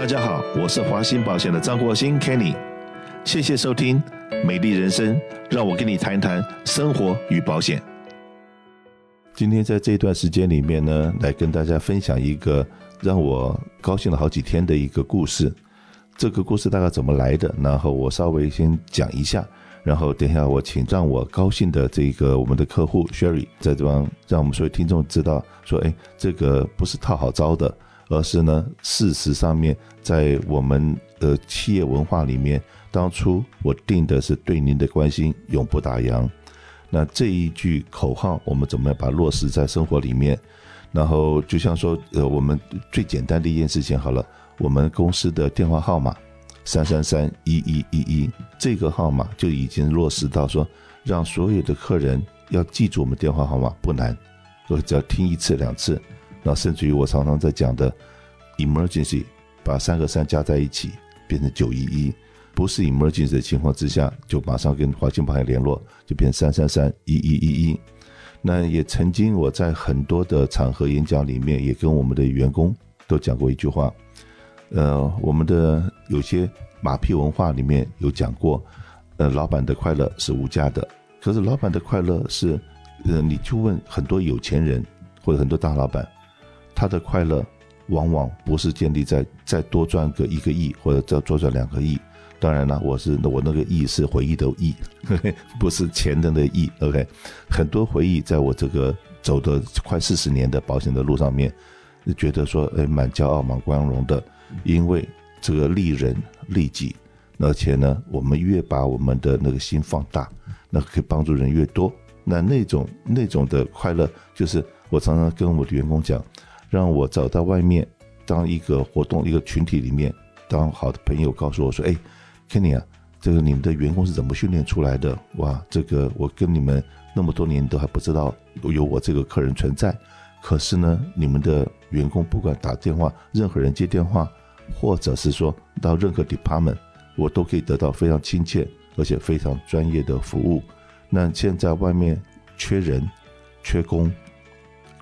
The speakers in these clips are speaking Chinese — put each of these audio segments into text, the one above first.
大家好，我是华兴保险的张国兴 Kenny，谢谢收听《美丽人生》，让我跟你谈谈生活与保险。今天在这段时间里面呢，来跟大家分享一个让我高兴了好几天的一个故事。这个故事大概怎么来的？然后我稍微先讲一下，然后等一下我请让我高兴的这个我们的客户 Sherry 在这方让我们所有听众知道，说，哎，这个不是套好招的。而是呢，事实上面，在我们的企业文化里面，当初我定的是对您的关心永不打烊。那这一句口号，我们怎么样把它落实在生活里面？然后就像说，呃，我们最简单的一件事情好了，我们公司的电话号码三三三一一一一，这个号码就已经落实到说，让所有的客人要记住我们电话号码不难，我只要听一次两次。那甚至于我常常在讲的，emergency，把三个三加在一起变成九一一，不是 emergency 的情况之下，就马上跟华兴保险联络，就变三三三一一一一。那也曾经我在很多的场合演讲里面，也跟我们的员工都讲过一句话，呃，我们的有些马屁文化里面有讲过，呃，老板的快乐是无价的，可是老板的快乐是，呃，你去问很多有钱人或者很多大老板。他的快乐往往不是建立在再多赚个一个亿或者再多赚两个亿。当然了，我是我那个亿是回忆的忆，不是钱的那亿。OK，很多回忆在我这个走的快四十年的保险的路上面，觉得说哎蛮骄傲蛮光荣的，因为这个利人利己，而且呢，我们越把我们的那个心放大，那可以帮助人越多。那那种那种的快乐，就是我常常跟我的员工讲。让我走到外面，当一个活动、一个群体里面，当好的朋友告诉我说：“哎，Kenny 啊，这个你们的员工是怎么训练出来的？哇，这个我跟你们那么多年都还不知道有我这个客人存在。可是呢，你们的员工不管打电话，任何人接电话，或者是说到任何 department，我都可以得到非常亲切而且非常专业的服务。那现在外面缺人、缺工，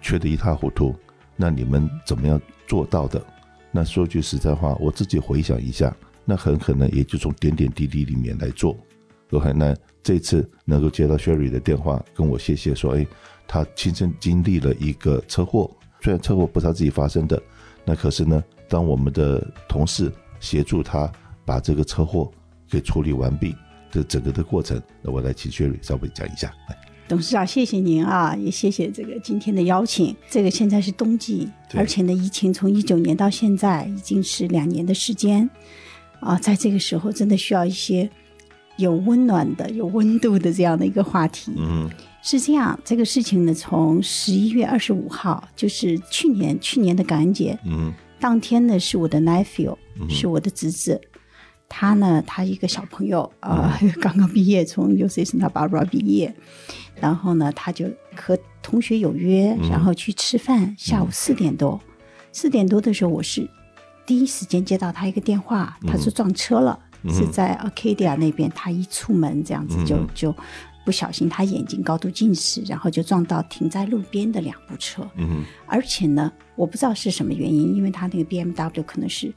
缺得一塌糊涂。”那你们怎么样做到的？那说句实在话，我自己回想一下，那很可能也就从点点滴滴里面来做。OK，那这次能够接到 Sherry 的电话，跟我谢谢说，哎，他亲身经历了一个车祸，虽然车祸不是他自己发生的，那可是呢，当我们的同事协助他把这个车祸给处理完毕的整个的过程，那我来请 Sherry 稍微讲一下来。董事长，谢谢您啊，也谢谢这个今天的邀请。这个现在是冬季，而且呢，疫情从一九年到现在已经是两年的时间啊，在这个时候真的需要一些有温暖的、有温度的这样的一个话题。嗯，是这样，这个事情呢，从十一月二十五号，就是去年去年的感恩节，嗯，当天呢是我的 nephew，是我的侄子。他呢，他一个小朋友啊，呃，刚刚毕业，从 UC Santa Barbara 毕业，然后呢，他就和同学有约，然后去吃饭。下午四点多，四点多的时候，我是第一时间接到他一个电话，他说撞车了，是在 Arcadia 那边。他一出门这样子就就不小心，他眼睛高度近视，然后就撞到停在路边的两部车。嗯，而且呢，我不知道是什么原因，因为他那个 BMW 可能是。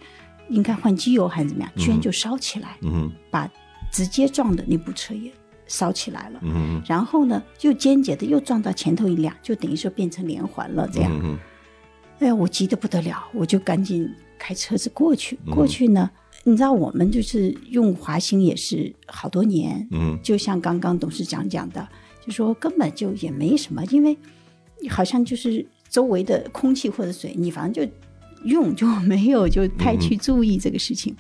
应该换机油还是怎么样？居然就烧起来，嗯，把直接撞的那部车也烧起来了，嗯，然后呢，又间接的又撞到前头一辆，就等于说变成连环了，这样，嗯，哎呀，我急得不得了，我就赶紧开车子过去。过去呢，你知道我们就是用华兴也是好多年，嗯，就像刚刚董事长讲的，就说根本就也没什么，因为好像就是周围的空气或者水，你反正就。用就没有就太去注意这个事情，嗯、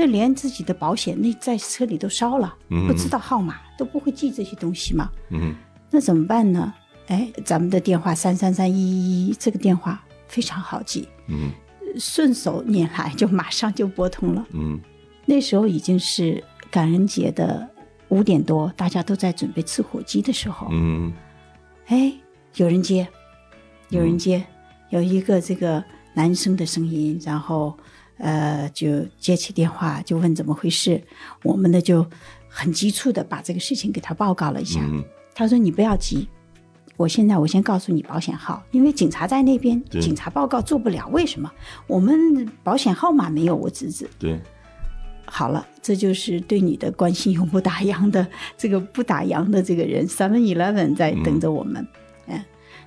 那连自己的保险那在车里都烧了，嗯、不知道号码都不会记这些东西嘛，嗯，那怎么办呢？哎，咱们的电话三三三一一一这个电话非常好记，嗯，顺手拈来就马上就拨通了，嗯，那时候已经是感恩节的五点多，大家都在准备吃火鸡的时候，嗯，哎，有人接，有人接，嗯、有一个这个。男生的声音，然后，呃，就接起电话，就问怎么回事。我们呢就很急促的把这个事情给他报告了一下。嗯、他说：“你不要急，我现在我先告诉你保险号，因为警察在那边，警察报告做不了，为什么？我们保险号码没有我侄子。对，好了，这就是对你的关心永不打烊的这个不打烊的这个人，Seven Eleven 在等着我们。嗯，嗯，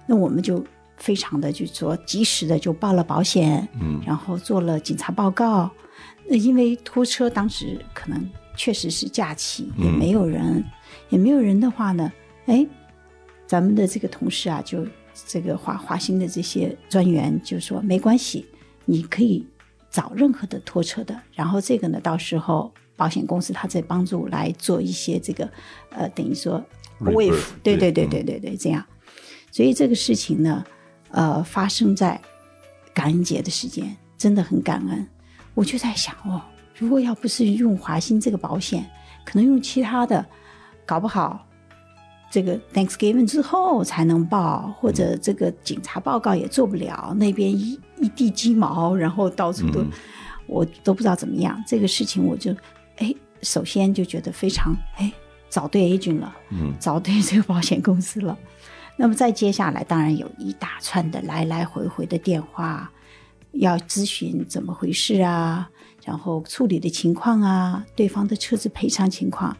那我们就非常的就说及时的就报了保险，嗯，然后做了警察报告。那因为拖车当时可能确实是假期，也没有人，嗯、也没有人的话呢，哎。咱们的这个同事啊，就这个华华兴的这些专员就说没关系，你可以找任何的拖车的，然后这个呢，到时候保险公司他在帮助来做一些这个，呃，等于说对对对对对对，这样，所以这个事情呢，呃，发生在感恩节的时间，真的很感恩。我就在想哦，如果要不是用华兴这个保险，可能用其他的，搞不好。这个 Thanksgiving 之后才能报，或者这个警察报告也做不了，那边一一地鸡毛，然后到处都，嗯、我都不知道怎么样。这个事情我就，哎，首先就觉得非常，哎，找对 agent 了，嗯，找对这个保险公司了。那么再接下来，当然有一大串的来来回回的电话，要咨询怎么回事啊，然后处理的情况啊，对方的车子赔偿情况。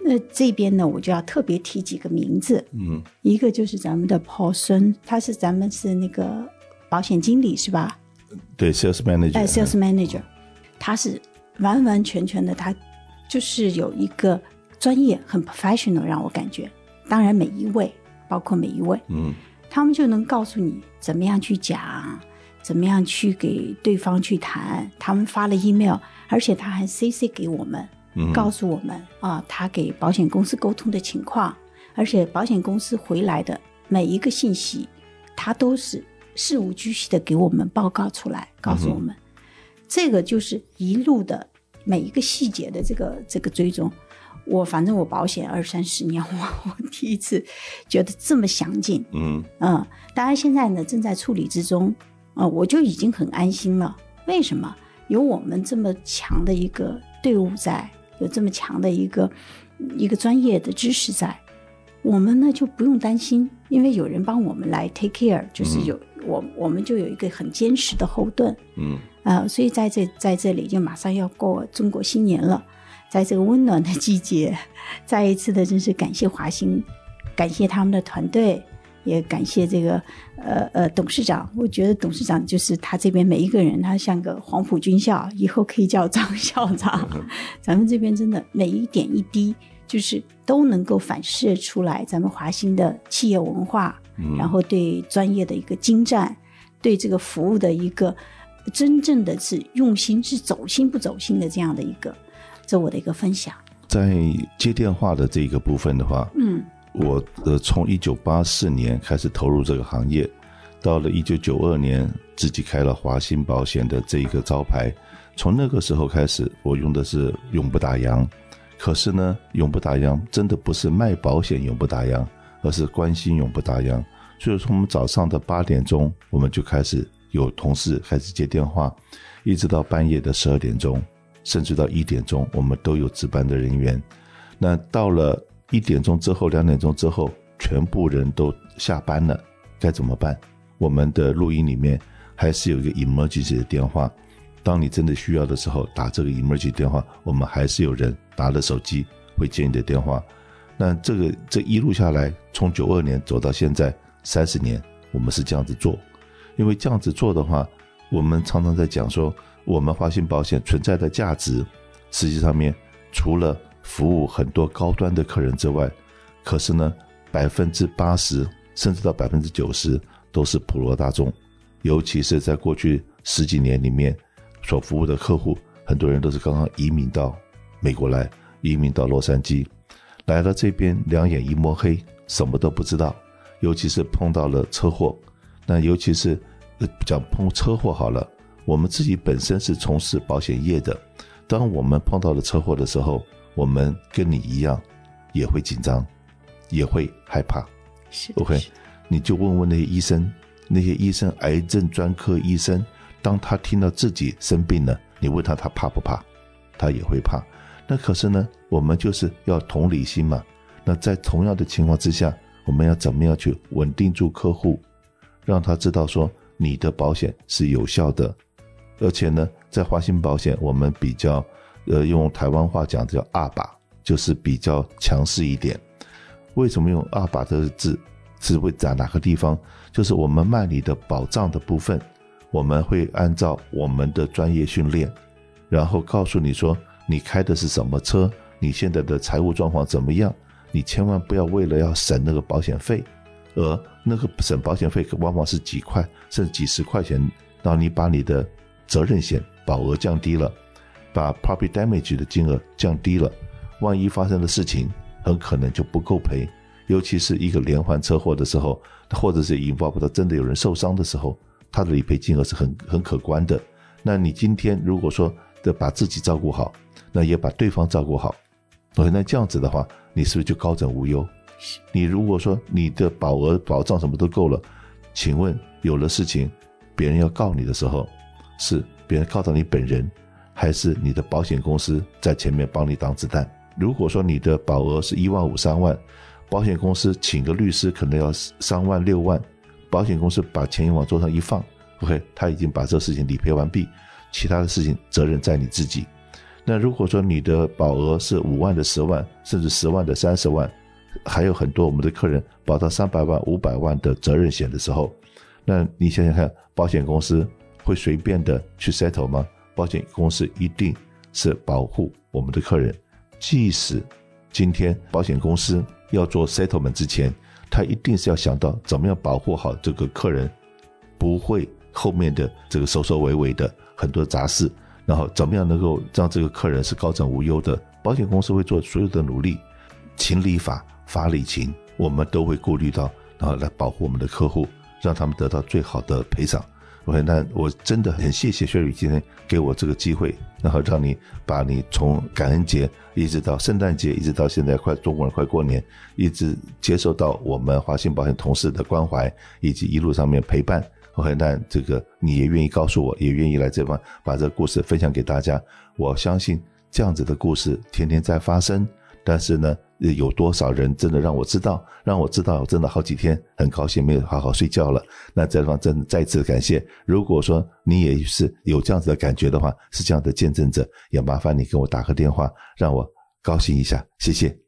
那这边呢，我就要特别提几个名字。嗯，一个就是咱们的 Paul 孙，他是咱们是那个保险经理是吧？对，Sales Manager。哎，Sales Manager，他是完完全全的，他就是有一个专业，很 professional，让我感觉。当然，每一位，包括每一位，嗯，他们就能告诉你怎么样去讲，怎么样去给对方去谈。他们发了 email，而且他还 CC 给我们。告诉我们啊，他给保险公司沟通的情况，而且保险公司回来的每一个信息，他都是事无巨细的给我们报告出来，告诉我们，这个就是一路的每一个细节的这个这个追踪。我反正我保险二三十年，我我第一次觉得这么详尽。嗯嗯，当然现在呢正在处理之中，啊，我就已经很安心了。为什么？有我们这么强的一个队伍在。有这么强的一个一个专业的知识在，我们呢就不用担心，因为有人帮我们来 take care，就是有、嗯、我我们就有一个很坚实的后盾。嗯啊、呃，所以在这在这里就马上要过中国新年了，在这个温暖的季节，再一次的真是感谢华兴，感谢他们的团队。也感谢这个呃呃董事长，我觉得董事长就是他这边每一个人，他像个黄埔军校，以后可以叫张校长。嗯、咱们这边真的每一点一滴，就是都能够反射出来咱们华兴的企业文化，嗯、然后对专业的一个精湛，对这个服务的一个真正的是用心，是走心不走心的这样的一个，这我的一个分享。在接电话的这一个部分的话，嗯。我呃，从一九八四年开始投入这个行业，到了一九九二年，自己开了华兴保险的这一个招牌。从那个时候开始，我用的是永不打烊。可是呢，永不打烊真的不是卖保险永不打烊，而是关心永不打烊。所以从我们早上的八点钟，我们就开始有同事开始接电话，一直到半夜的十二点钟，甚至到一点钟，我们都有值班的人员。那到了。一点钟之后，两点钟之后，全部人都下班了，该怎么办？我们的录音里面还是有一个 emergency 的电话，当你真的需要的时候，打这个 emergency 电话，我们还是有人拿了手机会接你的电话。那这个这一路下来，从九二年走到现在三十年，我们是这样子做，因为这样子做的话，我们常常在讲说，我们华兴保险存在的价值，实际上面除了服务很多高端的客人之外，可是呢，百分之八十甚至到百分之九十都是普罗大众，尤其是在过去十几年里面所服务的客户，很多人都是刚刚移民到美国来，移民到洛杉矶，来了这边两眼一摸黑，什么都不知道，尤其是碰到了车祸，那尤其是讲碰车祸好了，我们自己本身是从事保险业的，当我们碰到了车祸的时候。我们跟你一样，也会紧张，也会害怕。是，OK，你就问问那些医生，那些医生，癌症专科医生，当他听到自己生病了，你问他，他怕不怕？他也会怕。那可是呢，我们就是要同理心嘛。那在同样的情况之下，我们要怎么样去稳定住客户，让他知道说你的保险是有效的，而且呢，在华信保险我们比较，呃，用台湾话讲叫二把，就是比较强势一点。为什么用二把这个字？是会在哪个地方？就是我们卖你的保障的部分，我们会按照我们的专业训练，然后告诉你说你开的是什么车，你现在的财务状况怎么样。你千万不要为了要省那个保险费，而那个省保险费往往是几块甚至几十块钱，然后你把你的责任险保额降低了，把 property damage 的金额降低了，万一发生的事情很可能就不够赔，尤其是一个连环车祸的时候，或者是引发不到真的有人受伤的时候，他的理赔金额是很很可观的。那你今天如果说的把自己照顾好，那也把对方照顾好。OK，那这样子的话，你是不是就高枕无忧？你如果说你的保额保障什么都够了，请问有了事情，别人要告你的时候，是别人告到你本人，还是你的保险公司在前面帮你挡子弹？如果说你的保额是一万五三万，保险公司请个律师可能要三万六万，保险公司把钱往桌上一放，OK，他已经把这事情理赔完毕，其他的事情责任在你自己。那如果说你的保额是五万的十万，甚至十万的三十万，还有很多我们的客人保到三百万、五百万的责任险的时候，那你想想看，保险公司会随便的去 settle 吗？保险公司一定是保护我们的客人，即使今天保险公司要做 settlement 之前，他一定是要想到怎么样保护好这个客人，不会后面的这个首首尾尾的很多杂事。然后怎么样能够让这个客人是高枕无忧的？保险公司会做所有的努力，情理法，法理情，我们都会顾虑到，然后来保护我们的客户，让他们得到最好的赔偿。OK，那我真的很谢谢薛宇今天给我这个机会，然后让你把你从感恩节一直到圣诞节，一直到现在快中国人快过年，一直接受到我们华信保险同事的关怀，以及一路上面陪伴。OK，那这个你也愿意告诉我，也愿意来这边把这个故事分享给大家。我相信这样子的故事天天在发生，但是呢，有多少人真的让我知道，让我知道，真的好几天很高兴没有好好睡觉了。那这地方真的再次感谢。如果说你也是有这样子的感觉的话，是这样的见证者，也麻烦你给我打个电话，让我高兴一下，谢谢。